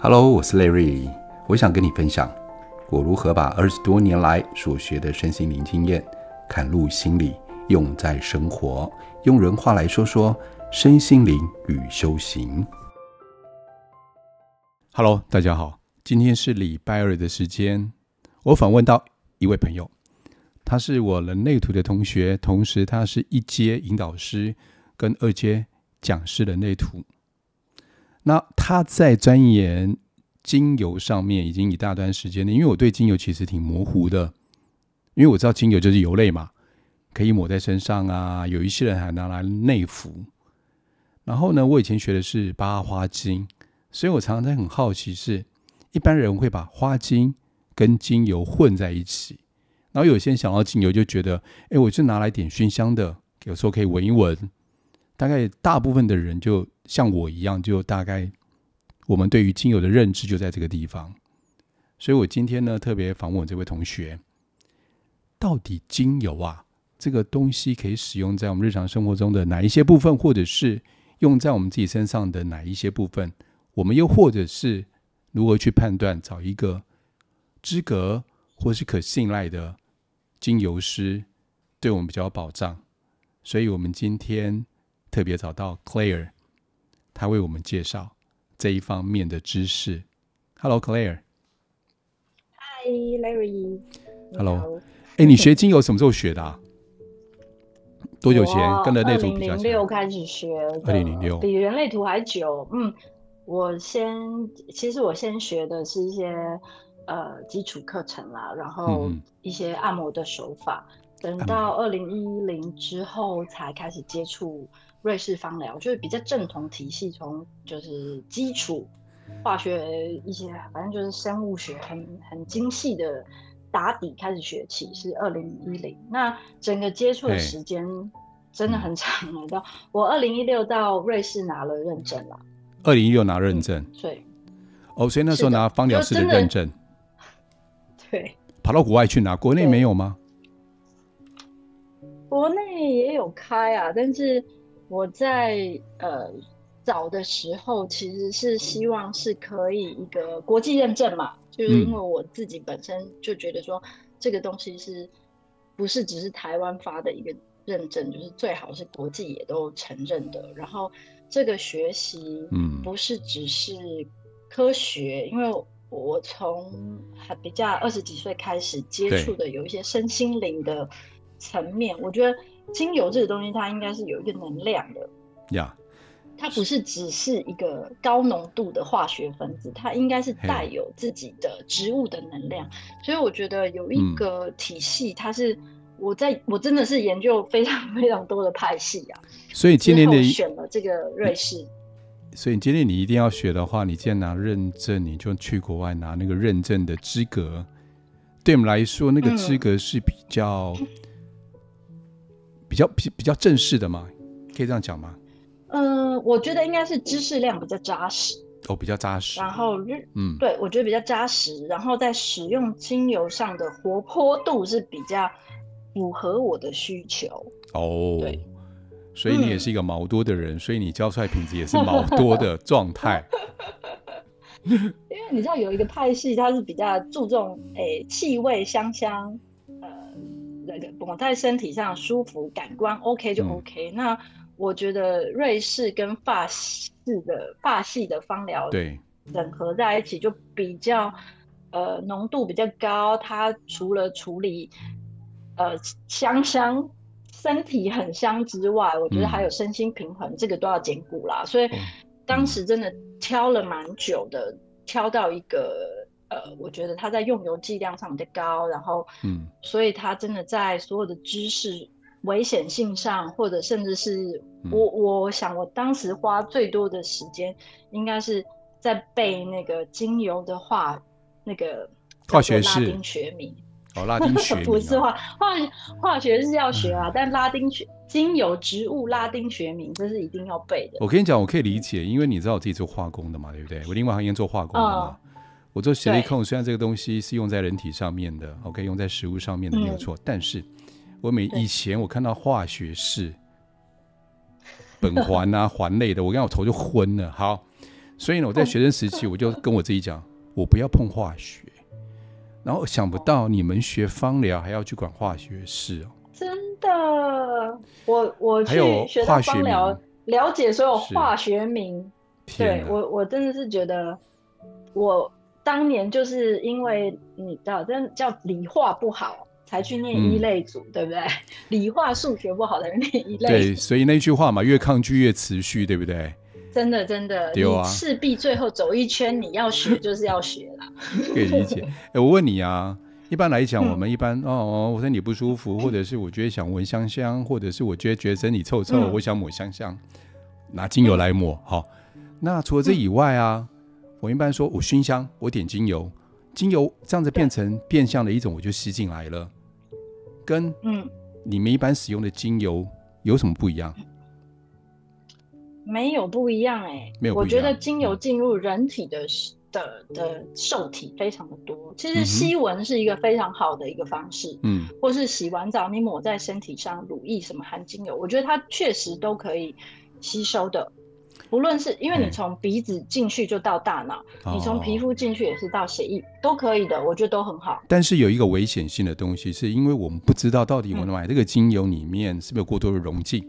Hello，我是 Larry，我想跟你分享我如何把二十多年来所学的身心灵经验，嵌入心里，用在生活。用人话来说说身心灵与修行。Hello，大家好，今天是礼拜二的时间，我访问到一位朋友，他是我人类图的同学，同时他是一阶引导师跟二阶讲师人类图。那他在钻研精油上面已经一大段时间了，因为我对精油其实挺模糊的，因为我知道精油就是油类嘛，可以抹在身上啊，有一些人还拿来内服。然后呢，我以前学的是八花精，所以我常常在很好奇是，一般人会把花精跟精油混在一起，然后有些人想到精油就觉得，哎，我就拿来点熏香的，有时候可以闻一闻。大概大部分的人就像我一样，就大概我们对于精油的认知就在这个地方。所以我今天呢特别访问我这位同学，到底精油啊这个东西可以使用在我们日常生活中的哪一些部分，或者是用在我们自己身上的哪一些部分？我们又或者是如何去判断找一个资格或是可信赖的精油师，对我们比较有保障？所以我们今天。特别找到 Claire，他为我们介绍这一方面的知识。Hello，Claire。Hi，Larry。Hello。哎，你学精油什么时候学的啊？多久前？跟人类图比较久。二零零六开始学。二零零六。比人类图还久。嗯，我先，其实我先学的是一些呃基础课程啦，然后一些按摩的手法。嗯、等到二零一零之后，才开始接触。瑞士芳疗就是比较正统体系，从就是基础化学一些，反正就是生物学很很精细的打底开始学起，是二零一零。那整个接触的时间真的很长了，到我二零一六到瑞士拿了认证了。二零一六拿认证，对。哦，所以那时候拿芳疗师的认证。对。跑到国外去拿，国内没有吗？国内也有开啊，但是。我在呃找的时候，其实是希望是可以一个国际认证嘛，就是因为我自己本身就觉得说，这个东西是不是只是台湾发的一个认证，就是最好是国际也都承认的。然后这个学习，嗯，不是只是科学，因为我从还比较二十几岁开始接触的有一些身心灵的层面，我觉得。精油这个东西，它应该是有一个能量的呀，yeah. 它不是只是一个高浓度的化学分子，它应该是带有自己的植物的能量。所以我觉得有一个体系，它是我在我真的是研究非常非常多的派系啊。所以今年你选了这个瑞士。所以今天你一定要学的话，你既然拿认证，你就去国外拿那个认证的资格。对我们来说，那个资格是比较。嗯比较比比较正式的吗？可以这样讲吗？嗯、呃，我觉得应该是知识量比较扎实哦，比较扎实。然后嗯，对，我觉得比较扎实。然后在使用精油上的活泼度是比较符合我的需求哦。对，所以你也是一个毛多的人，嗯、所以你交出来品质也是毛多的 状态。因为你知道有一个派系，它是比较注重诶气味香香。对对，抹在身体上舒服，感官 OK 就 OK。嗯、那我觉得瑞士跟法式的法系的芳疗对整合在一起，就比较呃浓度比较高。它除了处理呃香香身体很香之外，我觉得还有身心平衡，嗯、这个都要兼顾啦。所以当时真的挑了蛮久的，嗯、挑到一个。呃，我觉得他在用油剂量上比较高，然后，嗯，所以他真的在所有的知识危险性上，或者甚至是我，嗯、我想我当时花最多的时间，应该是在背那个精油的化那个化学式拉丁学名。哦，拉丁学 不是化化化学是要学啊，嗯、但拉丁学精油植物拉丁学名这是一定要背的。我跟你讲，我可以理解，因为你知道我自己做化工的嘛，对不对？我另外还应该做化工的嘛。嗯我做矽利康，虽然这个东西是用在人体上面的，OK，用在食物上面的没有错，嗯、但是我每以前我看到化学式苯环啊 环类的，我刚我头就昏了。好，所以呢，我在学生时期 我就跟我自己讲，我不要碰化学。然后想不到你们学芳疗还要去管化学式哦。真的，我我去学芳疗，了解所有化学名。对我，我真的是觉得，我当年就是因为你知道，真叫理化不好才去念一类组，嗯、对不对？理化数学不好的人念一类组。对，所以那句话嘛，越抗拒越持续，对不对？真的，真的，你势必最后走一圈，你要学就是要学啦。可以理解。哎，我问你啊，一般来讲，我们一般、嗯、哦，我身体不舒服，或者是我觉得想闻香香，或者是我觉得觉得身体臭臭，嗯、我想抹香香，拿精油来抹。好、嗯，那除了这以外啊，嗯、我一般说我熏香，我点精油，精油这样子变成变相的一种，我就吸进来了。跟嗯，你们一般使用的精油有什么不一样？没有不一样哎、欸，我觉得精油进入人体的、嗯、的的受体非常的多。其实吸闻是一个非常好的一个方式，嗯，或是洗完澡你抹在身体上，乳液什么含精油，我觉得它确实都可以吸收的。不论是因为你从鼻子进去就到大脑，嗯、你从皮肤进去也是到血液，哦、都可以的，我觉得都很好。但是有一个危险性的东西，是因为我们不知道到底我们买这个精油里面是不是有过多的溶剂。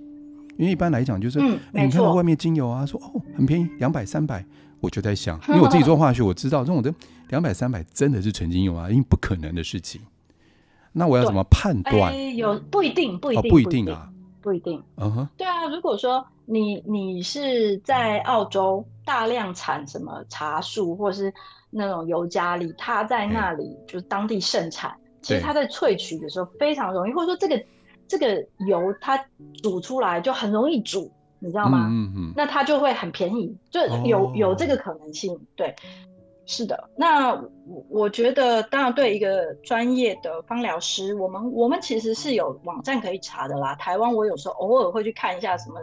因为一般来讲，就是、嗯欸、你看到外面精油啊，说哦很便宜，两百三百，我就在想，因为我自己做化学，我知道这种的两百三百真的是纯精油啊，因为不可能的事情。那我要怎么判断？欸、有不一定，不一定，哦、不一定啊，不一定。嗯哼，对啊，如果说你你是在澳洲大量产什么茶树，或是那种尤加利，它在那里就是当地盛产，欸、其实它在萃取的时候非常容易，或者说这个。这个油它煮出来就很容易煮，你知道吗？嗯嗯。那它就会很便宜，就有、哦、有这个可能性。对，是的。那我我觉得，当然对一个专业的芳疗师，我们我们其实是有网站可以查的啦。台湾我有时候偶尔会去看一下什么。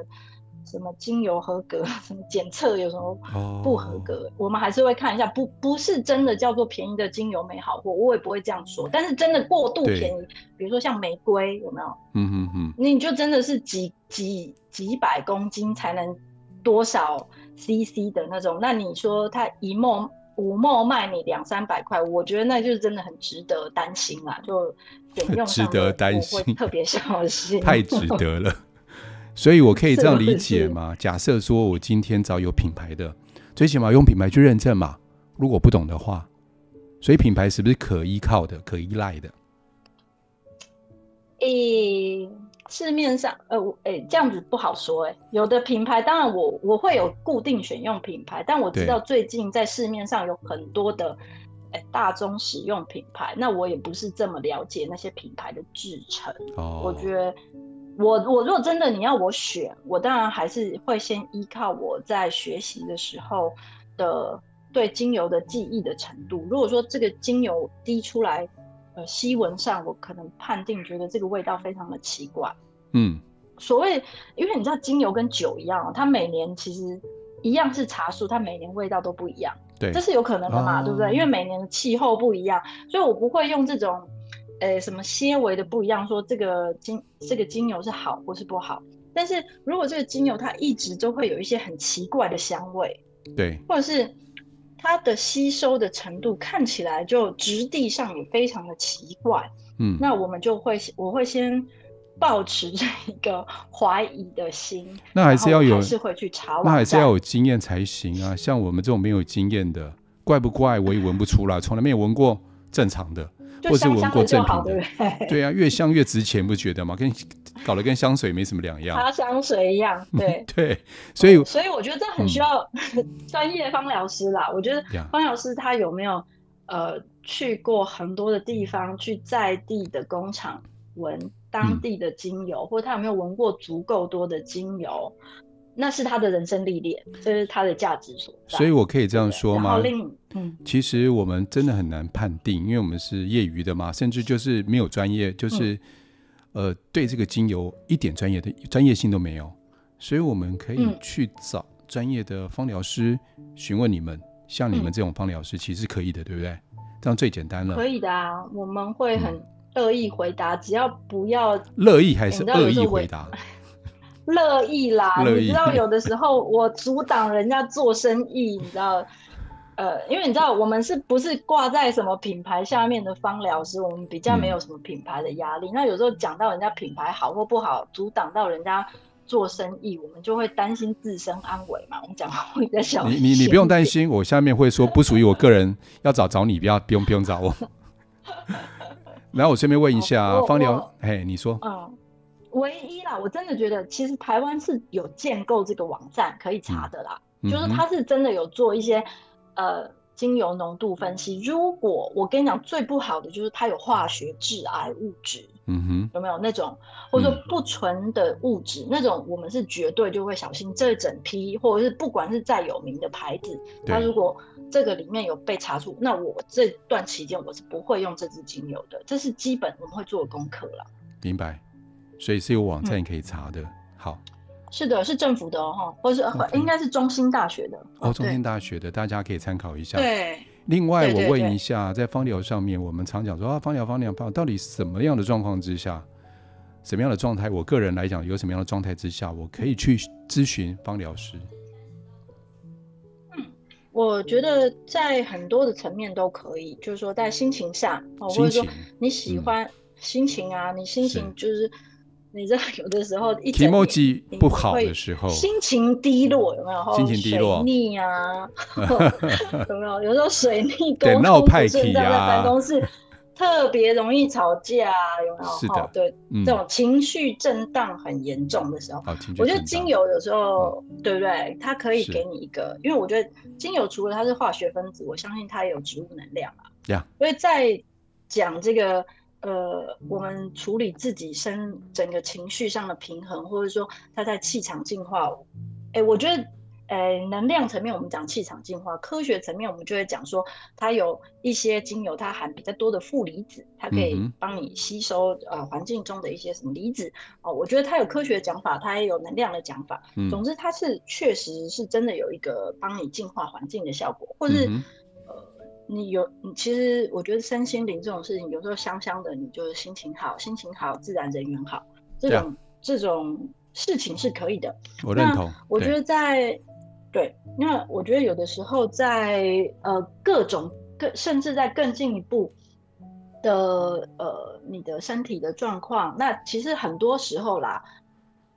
什么精油合格？什么检测有什么不合格？Oh. 我们还是会看一下，不不是真的叫做便宜的精油没好货，我也不会这样说。但是真的过度便宜，比如说像玫瑰，有没有？嗯嗯嗯，你就真的是几几几百公斤才能多少 CC 的那种，那你说它一毫五毛卖你两三百块，我觉得那就是真的很值得担心啦。就选用值得担心，特别小心，太值得了。所以，我可以这样理解吗？假设说我今天找有品牌的，最起码用品牌去认证嘛。如果不懂的话，所以品牌是不是可依靠的、可依赖的？诶、欸，市面上，呃，诶、欸，这样子不好说。诶，有的品牌，当然我我会有固定选用品牌，但我知道最近在市面上有很多的，诶、欸，大宗使用品牌，那我也不是这么了解那些品牌的制成。哦，我觉得。我我如果真的你要我选，我当然还是会先依靠我在学习的时候的对精油的记忆的程度。如果说这个精油滴出来，呃，吸闻上我可能判定觉得这个味道非常的奇怪。嗯，所谓，因为你知道精油跟酒一样，它每年其实一样是茶树，它每年味道都不一样。对，这是有可能的嘛，哦、对不对？因为每年的气候不一样，所以我不会用这种。呃，什么纤维的不一样？说这个精这个精油是好或是不好？但是如果这个精油它一直都会有一些很奇怪的香味，对，或者是它的吸收的程度看起来就质地上也非常的奇怪，嗯，那我们就会我会先抱持着一个怀疑的心，那还是要有，还是会去查，那还是要有经验才行啊。像我们这种没有经验的，怪不怪我也闻不出来，从来没有闻过正常的。或是闻过正品的，对，对啊，越香越值钱，不觉得吗？跟搞得跟香水没什么两样，擦香水一样，对 对，所以、嗯、所以我觉得这很需要专、嗯、业芳疗师啦。我觉得芳疗师他有没有呃去过很多的地方，去在地的工厂闻当地的精油，嗯、或者他有没有闻过足够多的精油？那是他的人生历练，这是他的价值所在。所以我可以这样说吗？嗯，其实我们真的很难判定，因为我们是业余的嘛，甚至就是没有专业，就是、嗯、呃，对这个精油一点专业的专业性都没有。所以我们可以去找专业的芳疗师询问你们，像你们这种芳疗师其实是可以的，对不对？这样最简单了。可以的啊，我们会很乐意回答，嗯、只要不要乐意还是恶意回答。乐意啦。意。你知道，有的时候我阻挡人家做生意，你知道。呃，因为你知道，我们是不是挂在什么品牌下面的芳疗师？我们比较没有什么品牌的压力。嗯、那有时候讲到人家品牌好或不好，阻挡到人家做生意，我们就会担心自身安危嘛。我们讲话会比较小心。你你你不用担心，我下面会说不属于我个人，要找找你，不要不用不用找我。然后我顺便问一下，方疗，嘿，你说，嗯，唯一啦，我真的觉得其实台湾是有建构这个网站可以查的啦，嗯、就是他是真的有做一些。呃，精油浓度分析，如果我跟你讲，最不好的就是它有化学致癌物质，嗯哼，有没有那种，或者说不纯的物质，嗯、那种我们是绝对就会小心。这整批或者是不管是再有名的牌子，它如果这个里面有被查出，那我这段期间我是不会用这支精油的，这是基本我们会做的功课了。明白，所以是有网站可以查的。嗯、好。是的，是政府的哦，或是 Okay. 应该是中兴大学的哦，中兴大学的，大家可以参考一下。对，另外我问一下，在芳疗上面，我们常讲说啊，芳疗、芳疗、芳疗，到底什么样的状况之下，什么样的状态？我个人来讲，有什么样的状态之下，我可以去咨询芳疗师？嗯，我觉得在很多的层面都可以，就是说在心情上，哦，或者说你喜欢、嗯、心情啊，你心情就是。你知道 有的时候一整天不好的时候，心情低落有没有？心情低落，水逆啊，有没有？有时候水逆沟通不顺，在办公室特别容易吵架，有没有？是的，对，这种情绪震荡很严重的时候，我觉得精油有时候，对不对？它可以给你一个，因为我觉得精油除了它是化学分子，我相信它也有植物能量啊。呀，所以在讲这个。呃，我们处理自己身整个情绪上的平衡，或者说他在气场进化，哎，我觉得，哎，能量层面我们讲气场进化，科学层面我们就会讲说，它有一些精油，它含比较多的负离子，它可以帮你吸收呃环境中的一些什么离子哦。我觉得它有科学讲法，它也有能量的讲法。总之，它是确实是真的有一个帮你净化环境的效果，或是。你有你其实我觉得身心灵这种事情，有时候香香的，你就是心情好，心情好自然人缘好，这种 Yeah. 这种事情是可以的。我认同。我觉得在对，对，那我觉得有的时候在呃各种更甚至在更进一步的呃你的身体的状况，那其实很多时候啦，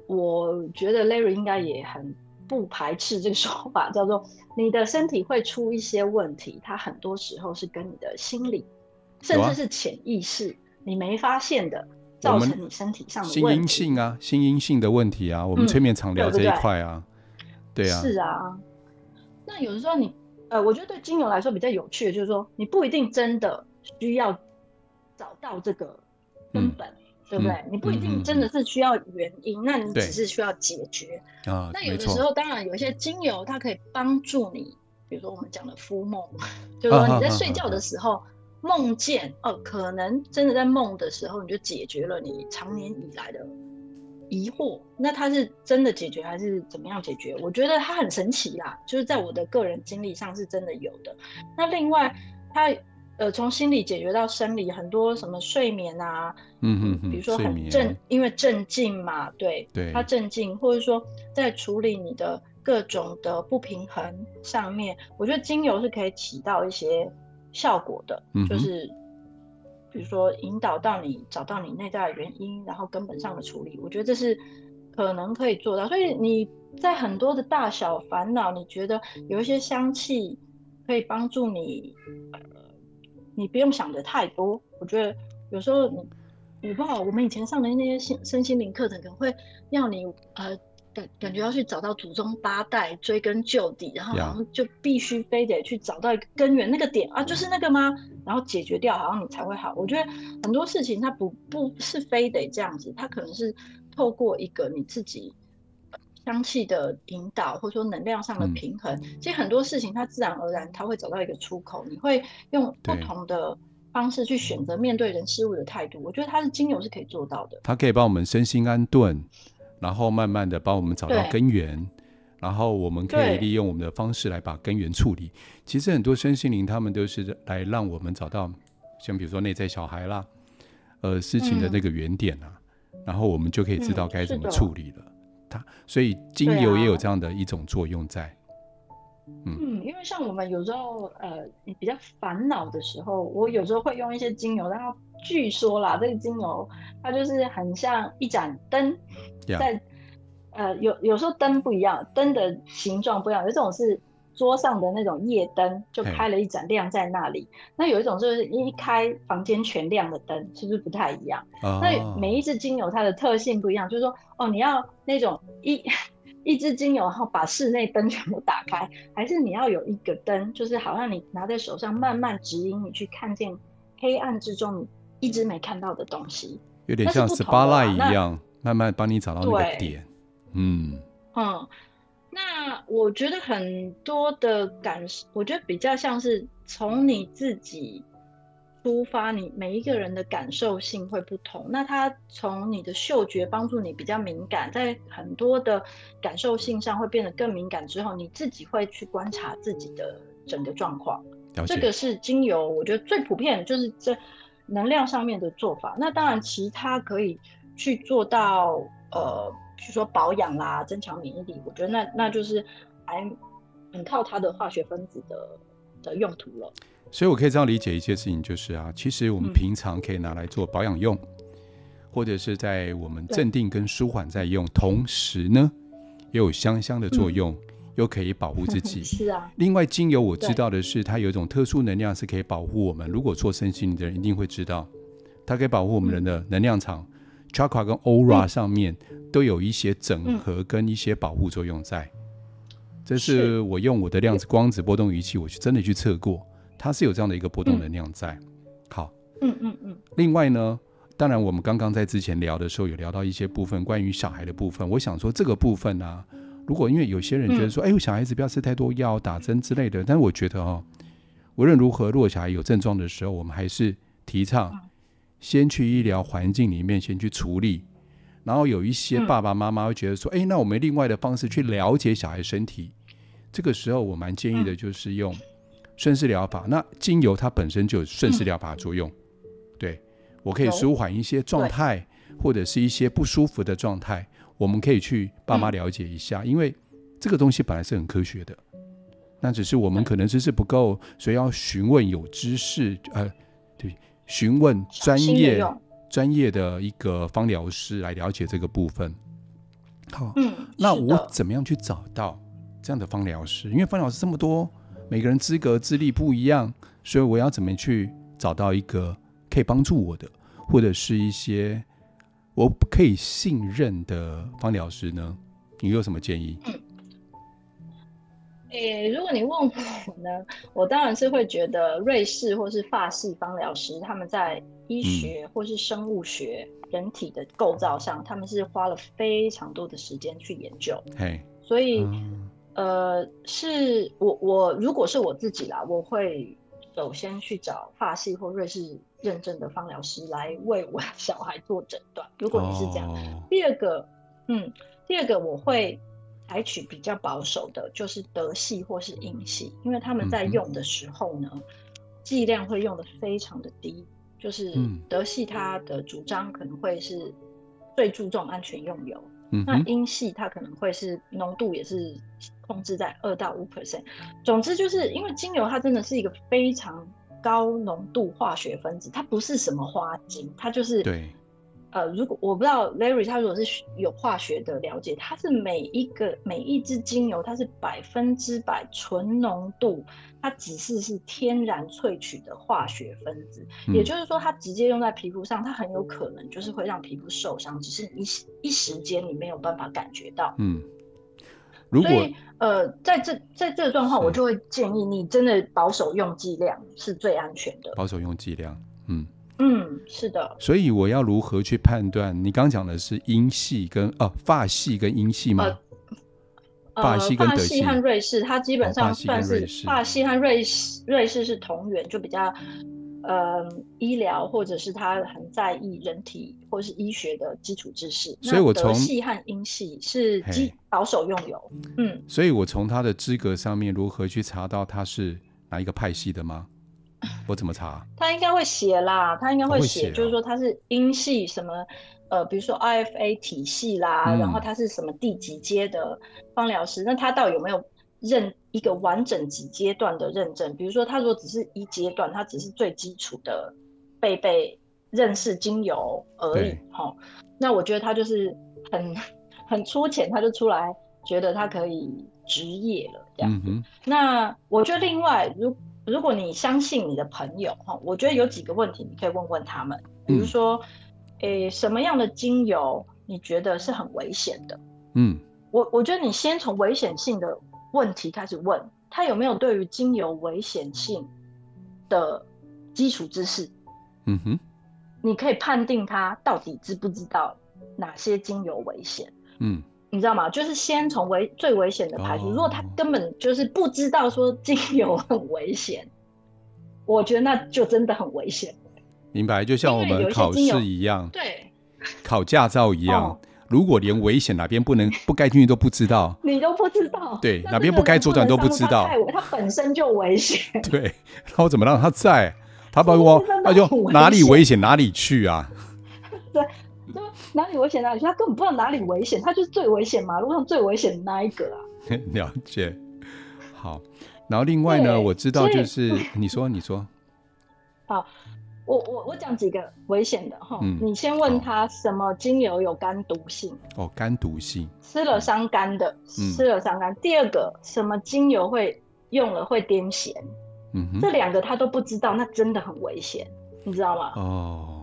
我觉得 Larry 应该也很。不排斥这个说法，叫做 你的身体会出一些问题，它很多时候是跟你的心理，甚至是潜意识，你没发现的，造成你身体上的。心因性啊，心因性的问题啊，我们催眠常聊这一块啊，对啊，是啊。那有的时候你，呃，我觉得对精油来说比较有趣的，就是说你不一定真的需要找到这个根本。嗯对不对？嗯、你不一定真的是需要原因，嗯、那你只是需要解决。啊，那有的时候，当然有一些精油，它可以帮助你，比如说我们讲的敷梦，就是说你在睡觉的时候梦见，哦、呃，可能真的在梦的时候，你就解决了你长年以来的疑惑。那它是真的解决还是怎么样解决？我觉得它很神奇啦，就是在我的个人经历上是真的有的。那另外，它。呃，从心理解决到生理，很多什么睡眠啊，嗯嗯嗯，比如说很镇，因为镇静嘛，对，对，它镇静，或者说在处理你的各种的不平衡上面，我觉得精油是可以起到一些效果的，嗯、就是比如说引导到你找到你内在的原因，然后根本上的处理，我觉得这是可能可以做到。所以你在很多的大小烦恼，你觉得有一些香气可以帮助你。你不用想的太多，我觉得有时候你，你不知道我们以前上的那些心身心灵课程，可能会要你呃感感觉要去找到祖宗八代，追根究底，然后好像就必须非得去找到一个根源那个点啊，就是那个吗？然后解决掉，好像你才会好。我觉得很多事情它不不是非得这样子，它可能是透过一个你自己。香气的引导，或者说能量上的平衡，嗯、其实很多事情它自然而然，它会找到一个出口。你会用不同的方式去选择面对人事物的态度。我觉得它的精油是可以做到的。它可以帮我们身心安顿，然后慢慢的帮我们找到根源，然后我们可以利用我们的方式来把根源处理。其实很多身心灵，他们都是来让我们找到，像比如说内在小孩啦，呃，事情的那个原点啊，嗯、然后我们就可以知道该怎么处理了。它所以精油也有这样的一种作用在。嗯，嗯，因为像我们有时候呃比较烦恼的时候，我有时候会用一些精油，然后据说啦，这个精油它就是很像一盏灯.在呃有有时候灯不一样，灯的形状不一样，有这种是桌上的那种夜灯，就开了一盏亮在那里。那有一种就是一开房间全亮的灯，是不是不太一样？Oh. 那每一支精油它的特性不一样，就是说哦，你要那种一。一支精油，然后把室内灯全部打开，还是你要有一个灯，就是好像你拿在手上，慢慢指引你去看见黑暗之中你一直没看到的东西，有点像 spotlight 一样，慢慢帮你找到那个点。嗯嗯，那我觉得很多的感受，我觉得比较像是从你自己。出发，你每一个人的感受性会不同。那他从你的嗅觉帮助你比较敏感，在很多的感受性上会变得更敏感之后，你自己会去观察自己的整个状况。这个是精油，我觉得最普遍就是这能量上面的做法。那当然，其他可以去做到，呃，比如说保养啦，增强免疫力。我觉得那那就是还很靠它的化学分子的的用途了。所以，我可以这样理解一些事情，就是啊，其实我们平常可以拿来做保养用，嗯、或者是在我们镇定跟舒缓在用，同时呢，也有香香的作用，嗯、又可以保护自 己。是啊。另外，精油我知道的是，它有一种特殊能量，是可以保护我们。如果做身心的人一定会知道，它可以保护我们人的能量场、嗯、chakra 跟 aura 上面都有一些整合跟一些保护作用在。嗯、这是我用我的量子光子波动仪器，我去真的去测过。它是有这样的一个波动能量在，嗯、好，嗯嗯嗯。另外呢，当然我们刚刚在之前聊的时候有聊到一些部分关于小孩的部分，我想说这个部分呢、啊，如果因为有些人觉得说，嗯、哎呦，小孩子不要吃太多药、打针之类的，但是我觉得哦，无论如何，如果小孩有症状的时候，我们还是提倡先去医疗环境里面先去处理，然后有一些爸爸妈妈会觉得说，哎，那我们另外的方式去了解小孩身体，这个时候我蛮建议的就是用。顺势疗法，那精油它本身就有顺势疗法的作用，嗯、对，我可以舒缓一些状态，或者是一些不舒服的状态，我们可以去爸妈了解一下，嗯、因为这个东西本来是很科学的，那只是我们可能知识不够，所以要询问有知识，呃，对，询问专业专业的一个芳疗师来了解这个部分。好，嗯，那我怎么样去找到这样的芳疗师？因为芳疗师这么多。每个人资格资历不一样，所以我要怎么去找到一个可以帮助我的，或者是一些我可以信任的芳疗师呢？你有什么建议？嗯，诶，如果你问我呢，我当然是会觉得瑞士或是法系芳疗师，他们在医学或是生物学、嗯、人体的构造上，他们是花了非常多的时间去研究。嘿，所以。嗯呃，是我我如果是我自己啦，我会首先去找法系或瑞士认证的芳疗师来为我小孩做诊断。如果你是这样，哦、第二个，嗯，第二个我会采取比较保守的，就是德系或是英系，因为他们在用的时候呢，剂、嗯、量会用的非常的低。就是德系它的主张可能会是最注重安全用油。嗯、那英系它可能会是浓度也是控制在二到五 percent，总之就是因为精油它真的是一个非常高浓度化学分子，它不是什么花精，它就是对。呃，如果我不知道 Larry 他如果是有化学的了解，它是每一个每一支精油，它是百分之百纯浓度，它只是是天然萃取的化学分子，嗯、也就是说，它直接用在皮肤上，它很有可能就是会让皮肤受伤，只是一一时间你没有办法感觉到。嗯，如果所以呃，在这在这个状况，我就会建议你真的保守用剂量是最安全的。保守用剂量，嗯。嗯，是的。所以我要如何去判断？你刚讲的是英系跟哦、啊、法系跟英系吗？呃、法系跟德系和瑞士，它基本上算是法系和瑞士，瑞士是同源，就比较呃医疗或者是他很在意人体或是医学的基础知识。所以我从德系和英系是基保守用油。嗯，所以我从他的资格上面如何去查到他是哪一个派系的吗？我怎么查？他应该会写啦，他应该会写，哦、就是说他是英系什么，呃，比如说 IFA 体系啦，嗯、然后他是什么第几阶的芳疗师，那他到底有没有认一个完整几阶段的认证？比如说他如果只是一阶段，他只是最基础的被被认识精油而已，哈，那我觉得他就是很 很粗浅，他就出来觉得他可以执业了这样。嗯、那我觉得另外如如果你相信你的朋友哈，我觉得有几个问题你可以问问他们，比如说，诶、嗯欸，什么样的精油你觉得是很危险的？嗯，我我觉得你先从危险性的问题开始问，他有没有对于精油危险性的基础知识？嗯哼，你可以判定他到底知不知道哪些精油危险？嗯。你知道吗？就是先从危最危险的排除。Oh. 如果他根本就是不知道说精油很危险，我觉得那就真的很危险。明白，就像我们考试一样，对，考驾照一样。Oh. 如果连危险哪边不能不该进去都不知道，你都不知道，对，哪边不该左转都不知道，它本身就危险。对，那我怎么让他在？他把我，他就哪里危险哪里去啊？对。哪里危险哪里去？他根本不知道哪里危险，他就是最危险马路上最危险的那一个啊。了解。好，然后另外呢，我知道就是 你说你说。好，我我我讲几个危险的哈。嗯。你先问他什么精油有肝毒性？哦，肝毒性。吃了伤肝的，吃了伤肝。第二个，什么精油会用了会癫痫？嗯哼。这两个他都不知道，那真的很危险，你知道吗？哦。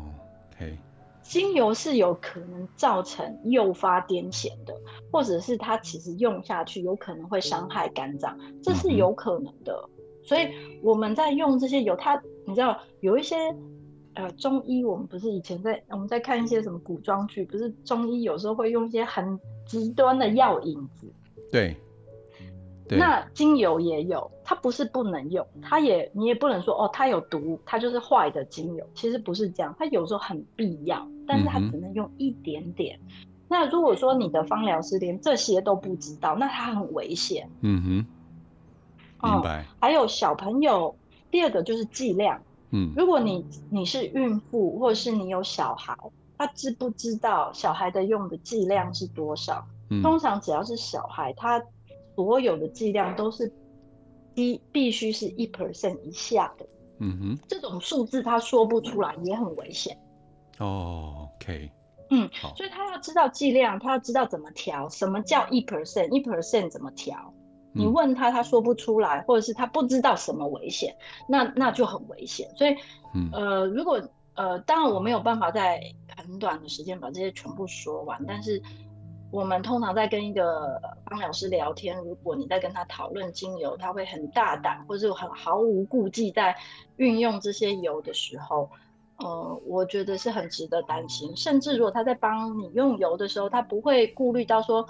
精油是有可能造成诱发癫痫的，或者是它其实用下去有可能会伤害肝脏，这是有可能的。所以我们在用这些油，它你知道有一些呃中医，我们不是以前在我们在看一些什么古装剧，不是中医有时候会用一些很极端的药引子，对。那精油也有，它不是不能用，它也你也不能说哦，它有毒，它就是坏的精油，其实不是这样，它有时候很必要，但是他只能用一点点。嗯、那如果说你的芳疗师连这些都不知道，那他很危险。嗯哼，明白、嗯。还有小朋友，第二个就是剂量。嗯，如果你你是孕妇，或者是你有小孩，他知不知道小孩的用的剂量是多少？嗯、通常只要是小孩，他。所有的剂量都是低必须是一 percent 以下的，嗯哼，这种数字他说不出来也很危险。哦，OK，嗯，好，所以他要知道剂量，他要知道怎么调，什么叫一 percent，一 percent 怎么调？你问他，他说不出来，或者是他不知道什么危险，那那就很危险。所以，嗯、呃，如果呃，当然我没有办法在很短的时间把这些全部说完，但是。我们通常在跟一个芳疗师聊天，如果你在跟他讨论精油，他会很大胆，或者很毫无顾忌在运用这些油的时候，呃，我觉得是很值得担心。甚至如果他在帮你用油的时候，他不会顾虑到说，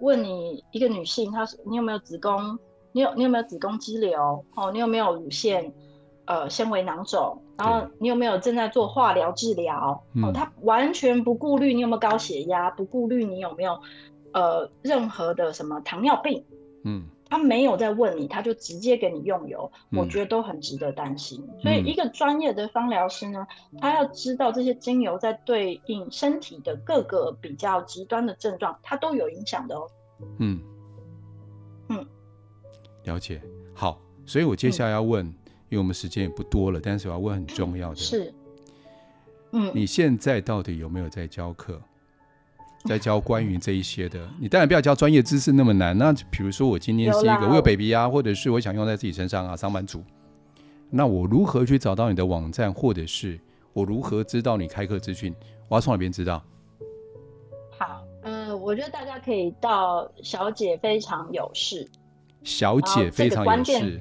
问你一个女性，她你有没有子宫，你有你有没有子宫肌瘤，哦，你有没有乳腺？呃，纤维囊肿，然后你有没有正在做化疗治疗？哦，他完全不顾虑你有没有高血压，不顾虑你有没有呃任何的什么糖尿病，嗯，他没有在问你，他就直接给你用油，嗯、我觉得都很值得担心。嗯、所以一个专业的芳疗师呢，他要知道这些精油在对应身体的各个比较极端的症状，它都有影响的哦。嗯嗯，了解。好，所以我接下来要问。嗯因为我们时间也不多了，但是我要问很重要的是，嗯，你现在到底有没有在教课，在教关于这一些的？你当然不要教专业知识那么难。那比如说我今天是一个我有 baby 啊，或者是我想用在自己身上啊，上班族，那我如何去找到你的网站，或者是我如何知道你开课资讯？我要从哪边知道？好，呃，我觉得大家可以到小姐非常有事，小姐非常有事。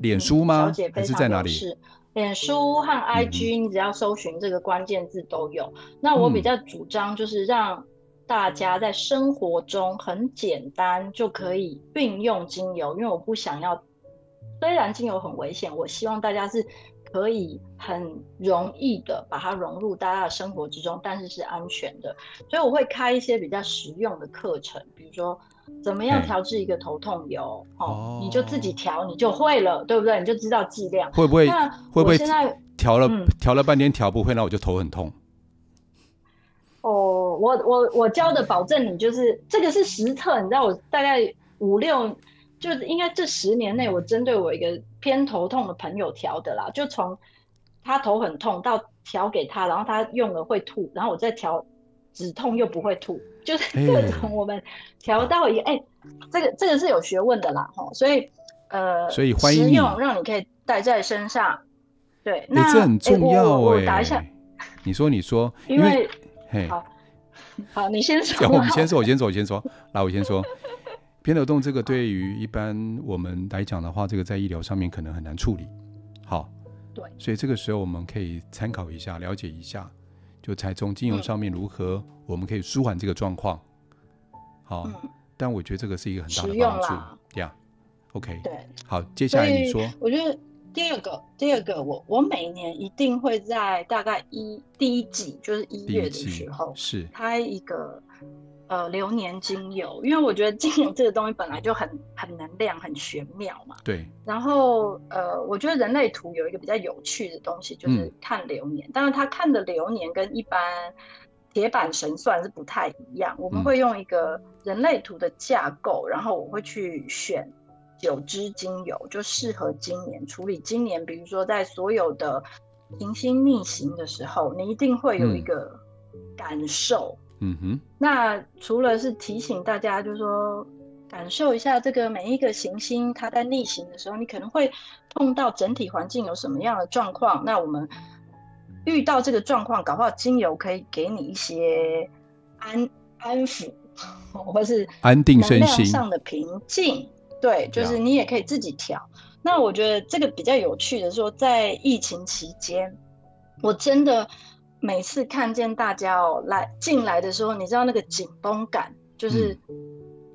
脸书吗？还是在哪里？是脸书和 IG，你只要搜寻这个关键字都有。嗯、那我比较主张就是让大家在生活中很简单就可以运用精油，因为我不想要，虽然精油很危险，我希望大家是可以很容易的把它融入大家的生活之中，但是是安全的。所以我会开一些比较实用的课程，比如说怎么样调制一个头痛油，哦，哦，你就自己调，你就会了，对不对？你就知道剂量。会不会？那会不会现在调了、嗯、调了半天调不会，那我就头很痛。哦，我我我教的保证你就是这个是实测，你知道我大概五六。就是应该这十年内，我针对我一个偏头痛的朋友调的啦，就从他头很痛到调给他，然后他用了会吐，然后我再调止痛又不会吐，就是 各种我们调到一个哎、欸，这个这个是有学问的啦，吼，所以呃，所以欢迎用让你可以带在身上，对，欸、那这很重要哎、欸，我我打一下，你说你说，因为，好，好，你先说，我们先说，我先说，我先说，来，我先说。偏头痛这个对于一般我们来讲的话，这个在医疗上面可能很难处理。好，对，所以这个时候我们可以参考一下，了解一下，就才从精油上面如何我们可以舒缓这个状况。好、嗯，但我觉得这个是一个很大的帮助。呀、yeah，OK，对，好，接下来你说，我觉得第二个，第二个，我我每年一定会在大概一第一季，就是一月的时候，是开一个。呃，流年精油，因为我觉得精油这个东西本来就很很能量，很玄妙嘛。对。然后，呃，我觉得人类图有一个比较有趣的东西，就是看流年。当、嗯、然，他看的流年跟一般铁板神算是不太一样。我们会用一个人类图的架构，嗯、然后我会去选九支精油，就适合今年处理今年。比如说，在所有的行星逆行的时候，你一定会有一个感受。嗯嗯哼，那除了是提醒大家，就是说感受一下这个每一个行星它在逆行的时候，你可能会碰到整体环境有什么样的状况。那我们遇到这个状况，搞不好精油可以给你一些安安抚，或是安定身心上的平静。对，就是你也可以自己调。那我觉得这个比较有趣的说，在疫情期间，我真的。每次看见大家哦来进来的时候，你知道那个紧绷感，就是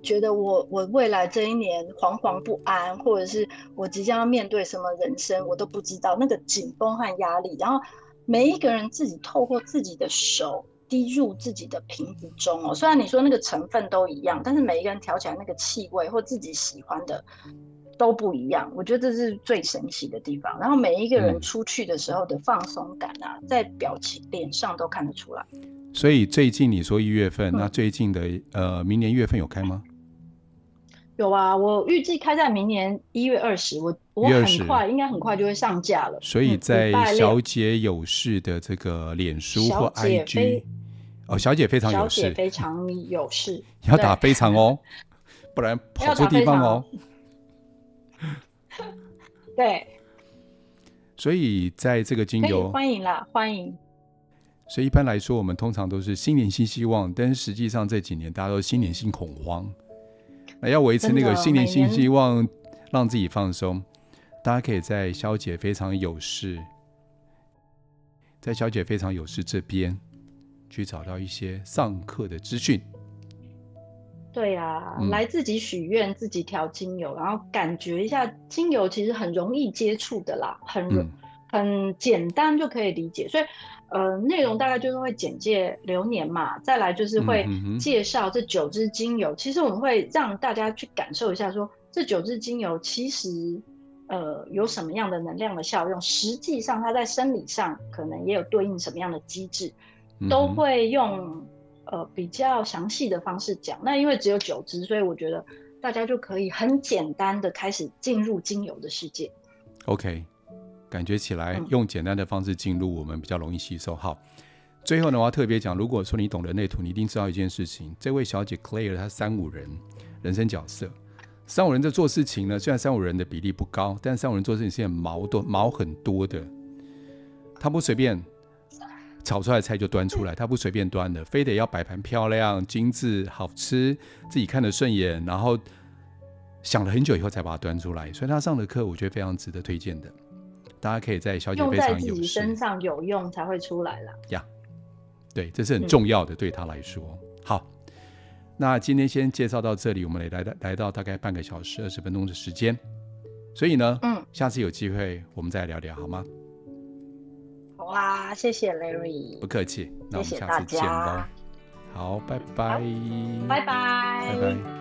觉得我我未来这一年惶惶不安，或者是我即将要面对什么人生，我都不知道那个紧绷和压力。然后每一个人自己透过自己的手滴入自己的瓶子中哦，虽然你说那个成分都一样，但是每一个人调起来那个气味或自己喜欢的。都不一样，我觉得这是最神奇的地方。然后每一个人出去的时候的放松感啊，嗯、在表情脸上都看得出来。所以最近你说一月份，嗯、那最近的呃明年一月份有开吗？有啊，我预计开在明年一月二十，我我很快应该很快就会上架了。所以在小姐有事的这个脸书或 IG，哦，小姐非常有事，非常有事，要打非常哦，不然 跑错地方哦。对，所以在这个精油欢迎啦，欢迎。所以一般来说，我们通常都是新年新希望，但是实际上这几年大家都新年新恐慌。那要维持那个新年。新希望，让自己放松，大家可以在小姐非常有事，在小姐非常有事这边去找到一些上课的资讯。对啊，嗯、来自己许愿，自己调精油，然后感觉一下精油其实很容易接触的啦，很、嗯、很简单就可以理解。所以，呃，内容大概就是会简介流年嘛，再来就是会介绍这九支精油、嗯。其实我们会让大家去感受一下说，说这九支精油其实呃有什么样的能量的效用，实际上它在生理上可能也有对应什么样的机制，都会用。呃，比较详细的方式讲。那因为只有九支，所以我觉得大家就可以很简单的开始进入精油的世界。OK，感觉起来用简单的方式进入，我们比较容易吸收。好，最后呢，我要特别讲，如果说你懂人类图，你一定知道一件事情。这位小姐 Claire 她三五人人生角色，三五人在做事情呢，虽然三五人的比例不高，但三五人做事情是很毛多毛很多的，他不随便。炒出来的菜就端出来，他不随便端的，非得要摆盘漂亮、精致、好吃，自己看得顺眼，然后想了很久以后才把它端出来。所以他上的课，我觉得非常值得推荐的。大家可以在小姐非常有身上有用才会出来啦。呀、yeah，对，这是很重要的，对他来说、嗯。好，那今天先介绍到这里，我们来来来到大概半个小时二十分钟的时间。所以呢，嗯，下次有机会我们再聊聊好吗？好啊，谢谢 Larry，不客气，那我们下次见喽。谢谢大家。好，拜拜，拜拜，拜拜。